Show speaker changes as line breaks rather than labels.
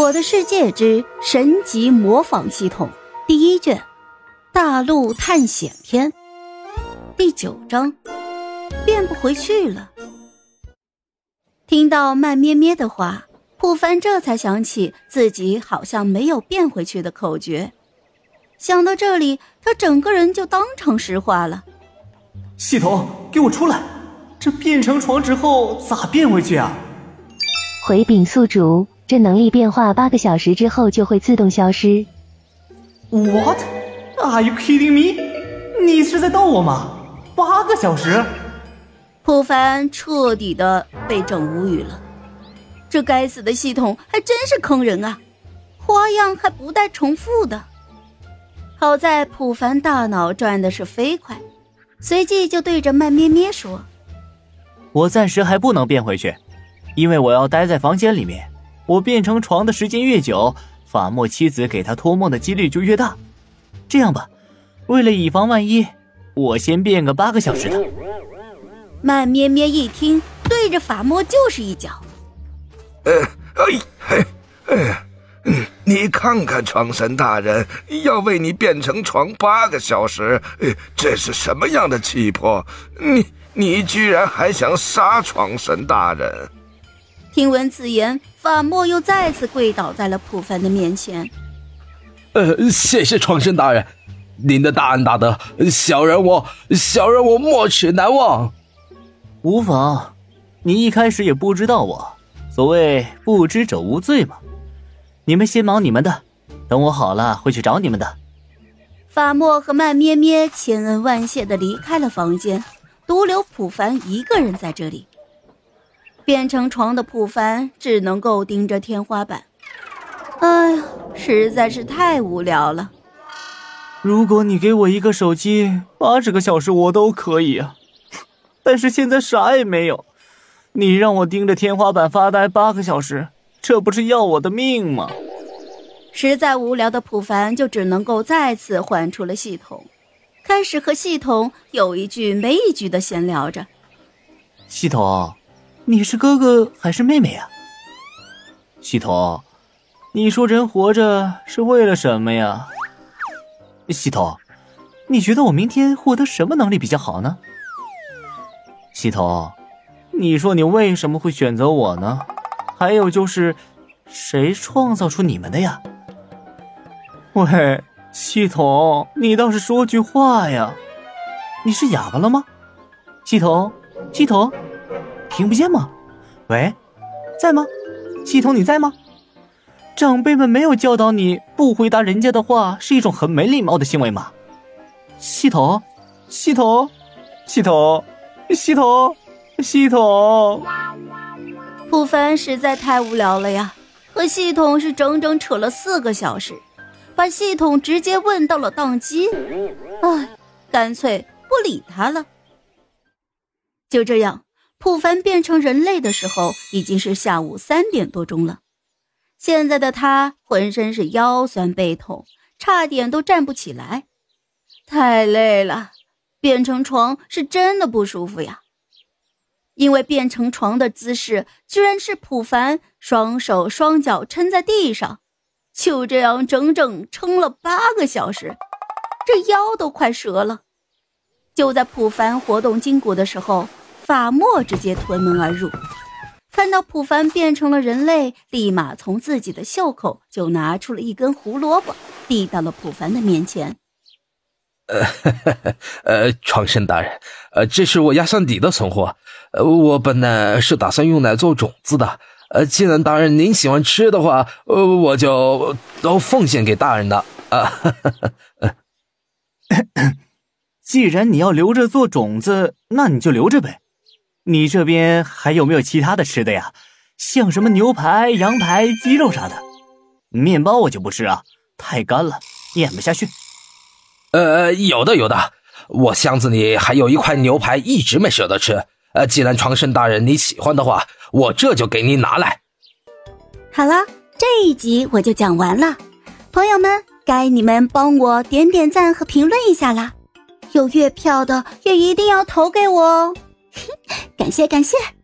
我的世界之神级模仿系统第一卷，大陆探险篇第九章，变不回去了。听到慢咩咩的话，普凡这才想起自己好像没有变回去的口诀。想到这里，他整个人就当场石化了。
系统，给我出来！这变成床之后咋变回去啊？
回禀宿主。这能力变化八个小时之后就会自动消失。
What? Are you kidding me? 你是在逗我吗？八个小时？
普凡彻底的被整无语了。这该死的系统还真是坑人啊！花样还不带重复的。好在普凡大脑转的是飞快，随即就对着慢咩咩说：“
我暂时还不能变回去，因为我要待在房间里面。”我变成床的时间越久，法莫妻子给他托梦的几率就越大。这样吧，为了以防万一，我先变个八个小时的。
慢咩咩一听，对着法莫就是一脚。
呃，哎，嘿，哎，你看看，床神大人要为你变成床八个小时，这是什么样的气魄？你你居然还想杀床神大人？
听闻此言，法莫又再次跪倒在了普凡的面前。
呃，谢谢创生大人，您的大恩大德，小人我小人我没齿难忘。
无妨，你一开始也不知道我，所谓不知者无罪嘛。你们先忙你们的，等我好了会去找你们的。
法莫和慢咩咩千恩万谢的离开了房间，独留普凡一个人在这里。变成床的普凡只能够盯着天花板，哎呀，实在是太无聊了。
如果你给我一个手机，八十个小时我都可以啊。但是现在啥也没有，你让我盯着天花板发呆八个小时，这不是要我的命吗？
实在无聊的普凡就只能够再次唤出了系统，开始和系统有一句没一句的闲聊着。
系统。你是哥哥还是妹妹呀？系统，你说人活着是为了什么呀？系统，你觉得我明天获得什么能力比较好呢？系统，你说你为什么会选择我呢？还有就是，谁创造出你们的呀？喂，系统，你倒是说句话呀！你是哑巴了吗？系统，系统。听不见吗？喂，在吗？系统你在吗？长辈们没有教导你不回答人家的话是一种很没礼貌的行为吗？系统，系统，系统，系统，系统。
普凡实在太无聊了呀，和系统是整整扯了四个小时，把系统直接问到了宕机。唉，干脆不理他了。就这样。普凡变成人类的时候，已经是下午三点多钟了。现在的他浑身是腰酸背痛，差点都站不起来，太累了。变成床是真的不舒服呀，因为变成床的姿势居然是普凡双手双脚撑在地上，就这样整整撑了八个小时，这腰都快折了。就在普凡活动筋骨的时候。法莫直接推门而入，看到普凡变成了人类，立马从自己的袖口就拿出了一根胡萝卜，递到了普凡的面前。
呃，呃，创神大人，呃，这是我压箱底的存货，呃，我本来是打算用来做种子的，呃，既然大人您喜欢吃的话，呃，我就都奉献给大人的啊。
既然你要留着做种子，那你就留着呗。你这边还有没有其他的吃的呀？像什么牛排、羊排、鸡肉啥的？面包我就不吃啊，太干了，咽不下去。
呃，有的有的，我箱子里还有一块牛排，一直没舍得吃。呃，既然长生大人你喜欢的话，我这就给你拿来。
好了，这一集我就讲完了，朋友们，该你们帮我点点赞和评论一下啦！有月票的也一定要投给我哦。感谢感谢。